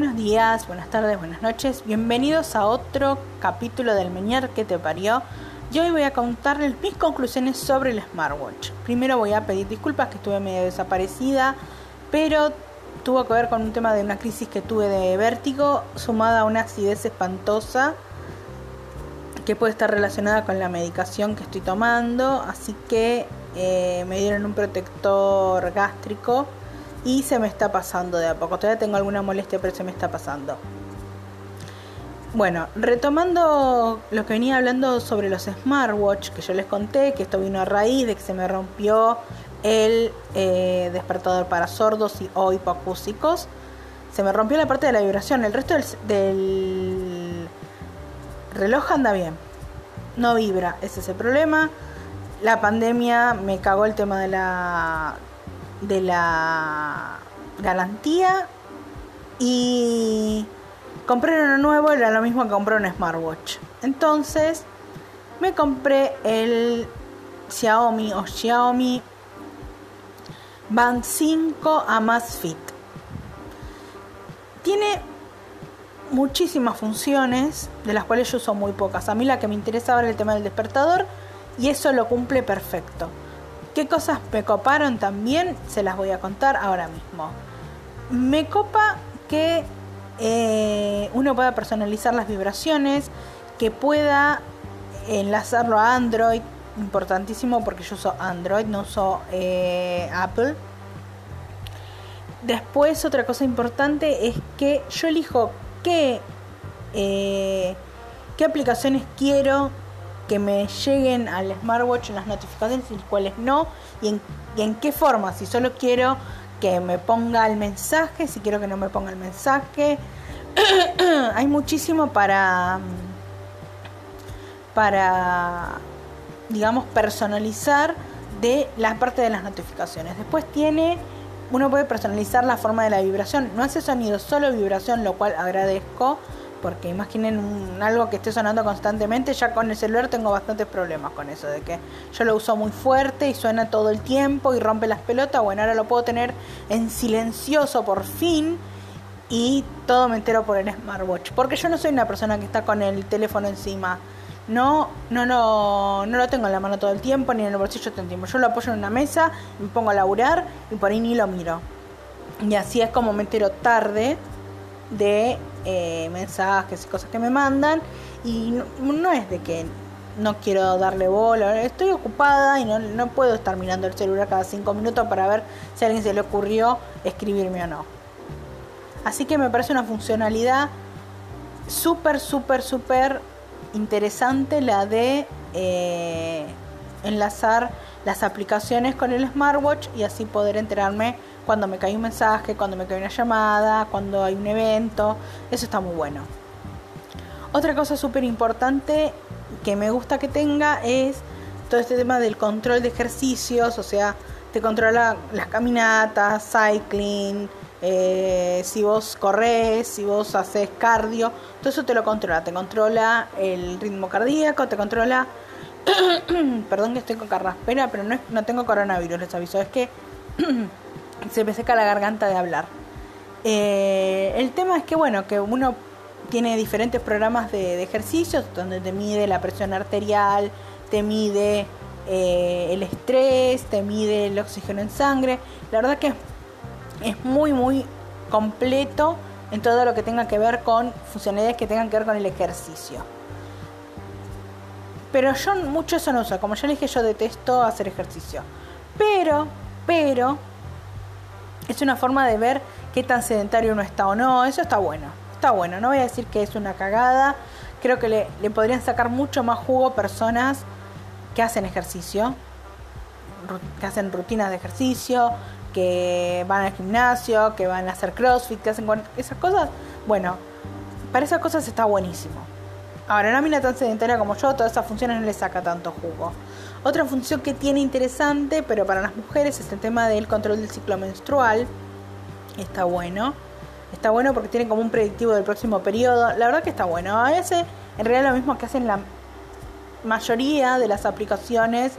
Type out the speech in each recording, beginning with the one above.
Buenos días, buenas tardes, buenas noches. Bienvenidos a otro capítulo del Meñar que te parió. Yo hoy voy a contarles mis conclusiones sobre el smartwatch. Primero voy a pedir disculpas que estuve medio desaparecida, pero tuvo que ver con un tema de una crisis que tuve de vértigo, sumada a una acidez espantosa que puede estar relacionada con la medicación que estoy tomando. Así que eh, me dieron un protector gástrico y se me está pasando de a poco. Todavía tengo alguna molestia, pero se me está pasando. Bueno, retomando lo que venía hablando sobre los smartwatch que yo les conté, que esto vino a raíz de que se me rompió el eh, despertador para sordos y, o hipoacúsicos. Se me rompió la parte de la vibración, el resto del, del reloj anda bien. No vibra, ese es el problema. La pandemia me cagó el tema de la de la garantía y compré uno nuevo, era lo mismo que compré un smartwatch. Entonces me compré el Xiaomi o Xiaomi Band 5 Amazfit. Tiene muchísimas funciones, de las cuales yo uso muy pocas. A mí la que me interesa ahora es el tema del despertador y eso lo cumple perfecto. ¿Qué cosas me coparon también? Se las voy a contar ahora mismo. Me copa que eh, uno pueda personalizar las vibraciones, que pueda enlazarlo a Android, importantísimo porque yo uso Android, no uso eh, Apple. Después otra cosa importante es que yo elijo qué, eh, qué aplicaciones quiero que me lleguen al smartwatch las notificaciones y cuáles no, y en, qué forma, si solo quiero que me ponga el mensaje, si quiero que no me ponga el mensaje. Hay muchísimo para para digamos personalizar de la parte de las notificaciones. Después tiene uno puede personalizar la forma de la vibración. No hace sonido, solo vibración, lo cual agradezco porque imaginen algo que esté sonando constantemente, ya con el celular tengo bastantes problemas con eso, de que yo lo uso muy fuerte y suena todo el tiempo y rompe las pelotas, bueno, ahora lo puedo tener en silencioso por fin y todo me entero por el smartwatch, porque yo no soy una persona que está con el teléfono encima. No, no, no, no lo tengo en la mano todo el tiempo ni en el bolsillo todo el tiempo. Yo lo apoyo en una mesa, me pongo a laburar y por ahí ni lo miro. Y así es como me entero tarde de eh, mensajes y cosas que me mandan y no, es de que no quiero darle bola, estoy ocupada y no, no puedo estar mirando el celular cada cinco minutos para ver si a alguien se le ocurrió escribirme o no. Así que me parece una funcionalidad súper, súper, súper interesante la de eh, enlazar las aplicaciones con el smartwatch y así poder enterarme cuando me cae un mensaje, cuando me cae una llamada, cuando hay un evento. Eso está muy bueno. Otra cosa súper importante que me gusta que tenga es todo este tema del control de ejercicios, o sea, te controla las caminatas, cycling, eh, si vos corres, si vos haces cardio, todo eso te lo controla, te controla el ritmo cardíaco, te controla, perdón que estoy con carraspera, pero no, es, no tengo coronavirus, les aviso, es que se me seca la garganta de hablar. Eh, el tema es que, bueno, que uno tiene diferentes programas de, ejercicios donde te mide la presión arterial, te mide eh, el estrés, te mide el oxígeno en sangre. La verdad que es muy, muy completo en todo lo que tenga que ver con funcionalidades que tengan que ver con el ejercicio. Pero yo mucho eso no uso. Como ya dije, yo detesto hacer ejercicio. Pero, pero, es una forma de ver qué tan sedentario uno está o no. Eso está bueno. Está bueno. No voy a decir que es una cagada. Creo que le, le podrían sacar mucho más jugo personas que hacen ejercicio, que hacen rutinas de ejercicio, que van al gimnasio, que van a hacer crossfit, que hacen esas cosas. Bueno, para esas cosas está buenísimo. Ahora, una mina tan sedentaria como yo, todas esas funciones no le saca tanto jugo. Otra función que tiene interesante, pero para las mujeres, es el tema del control del ciclo menstrual. Está bueno. Está bueno porque tiene como un predictivo del próximo periodo. La verdad que está bueno. A veces, en realidad, lo mismo que hacen la mayoría de las aplicaciones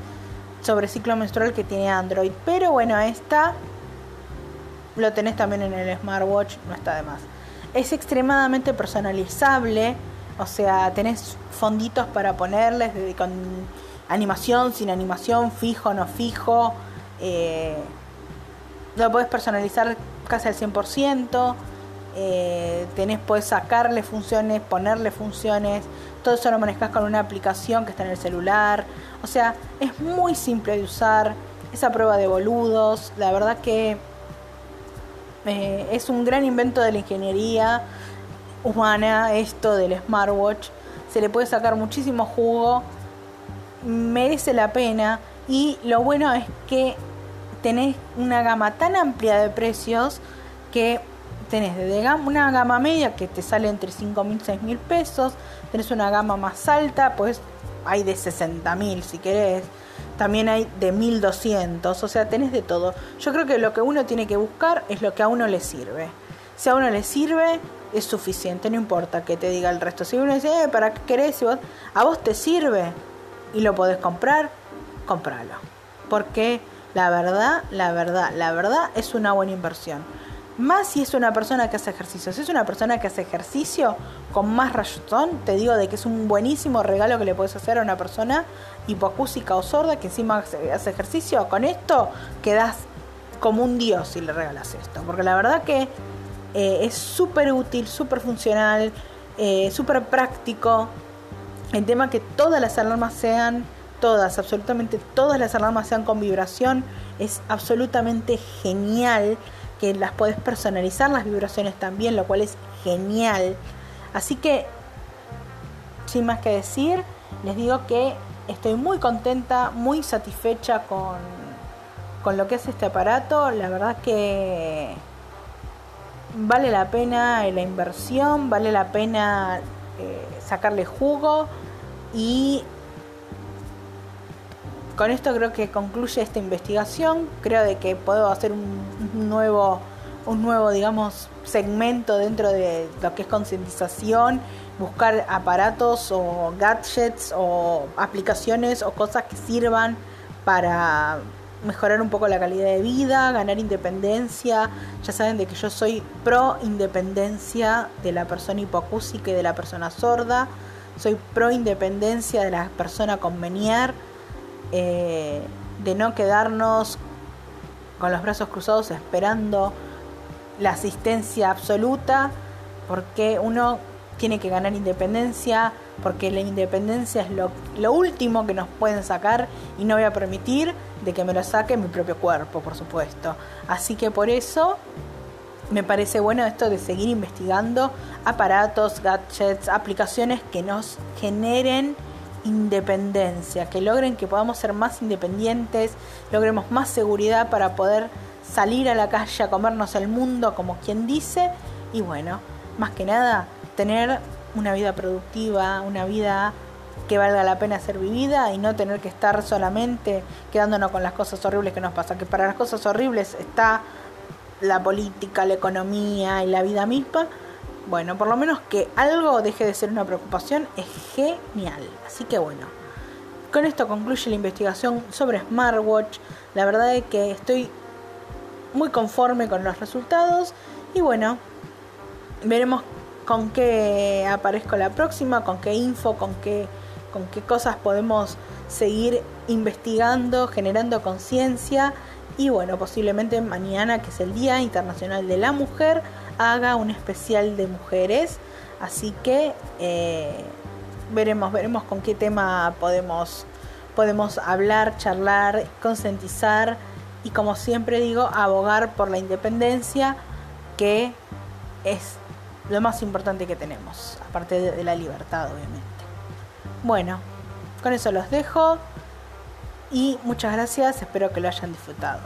sobre ciclo menstrual que tiene Android. Pero bueno, esta lo tenés también en el smartwatch, no está de más. es extremadamente personalizable, o sea, tenés fonditos para ponerles con animación, sin animación, fijo, no fijo. Eh, lo podés personalizar casi al 100%. Eh, tenés, podés sacarle funciones, ponerle funciones. Todo eso lo manejas con una aplicación que está en el celular. O sea, es muy simple de usar. Esa prueba de boludos. La verdad que eh, es un gran invento de la ingeniería humana esto del smartwatch. Se le puede sacar muchísimo jugo. Merece la pena. Y lo bueno es que tenés una gama tan amplia de precios que tenés desde una gama media que te sale entre 5 mil y 6 mil pesos, tenés una gama más alta, pues hay de 60 mil si querés, también hay de 1200, o sea, tenés de todo. Yo creo que lo que uno tiene que buscar es lo que a uno le sirve. Si a uno le sirve, es suficiente, no importa que te diga el resto. Si uno dice, eh, ¿para qué querés? Vos, a vos te sirve y lo podés comprar, compralo. Porque la verdad, la verdad, la verdad es una buena inversión. Más si es una persona que hace ejercicio. Si es una persona que hace ejercicio con más razón, te digo de que es un buenísimo regalo que le puedes hacer a una persona hipocúsica o sorda que encima hace ejercicio. Con esto quedas como un dios si le regalas esto. Porque la verdad que eh, es súper útil, súper funcional, eh, súper práctico. El tema que todas las alarmas sean, todas, absolutamente todas las alarmas sean con vibración, es absolutamente genial que las puedes personalizar las vibraciones también, lo cual es genial. Así que, sin más que decir, les digo que estoy muy contenta, muy satisfecha con, con lo que es este aparato. La verdad que vale la pena la inversión, vale la pena eh, sacarle jugo y con esto creo que concluye esta investigación. Creo de que puedo hacer un, nuevo, un nuevo, digamos, segmento dentro de lo que es concientización, buscar aparatos o gadgets o aplicaciones o cosas que sirvan para mejorar un poco la calidad de vida, ganar independencia. Ya saben de que yo soy pro independencia de la persona hipocúsica y de la persona sorda. Soy pro independencia de la persona con menier eh, de no quedarnos con los brazos cruzados esperando la asistencia absoluta, porque uno tiene que ganar independencia, porque la independencia es lo, último que nos pueden sacar y no voy a permitir de que me lo saque mi propio cuerpo, por supuesto. Así que por eso me parece bueno esto de seguir investigando aparatos, gadgets, aplicaciones que nos generen independencia, que logren que podamos ser más independientes, logremos más seguridad para poder salir a la calle a comernos el mundo como quien dice y bueno, más que nada tener una vida productiva, una vida que valga la pena ser vivida y no tener que estar solamente quedándonos con las cosas horribles que nos pasan, que para las cosas horribles está la política, la economía y la vida misma, bueno, por lo menos que algo deje de ser una preocupación es genial. Así que bueno, con esto concluye la investigación sobre Smartwatch. La verdad es que estoy muy conforme con los resultados y bueno, veremos con qué aparezco la próxima, con qué info, con qué, con qué cosas podemos seguir investigando, generando conciencia y bueno, posiblemente mañana, que es el Día Internacional de la Mujer, haga un especial de mujeres. Así que eh, veremos, veremos con qué tema podemos, podemos hablar, charlar, concientizar y como siempre digo, abogar por la independencia, que es lo más importante que tenemos, aparte de la libertad, obviamente. Bueno, con eso los dejo y muchas gracias, espero que lo hayan disfrutado.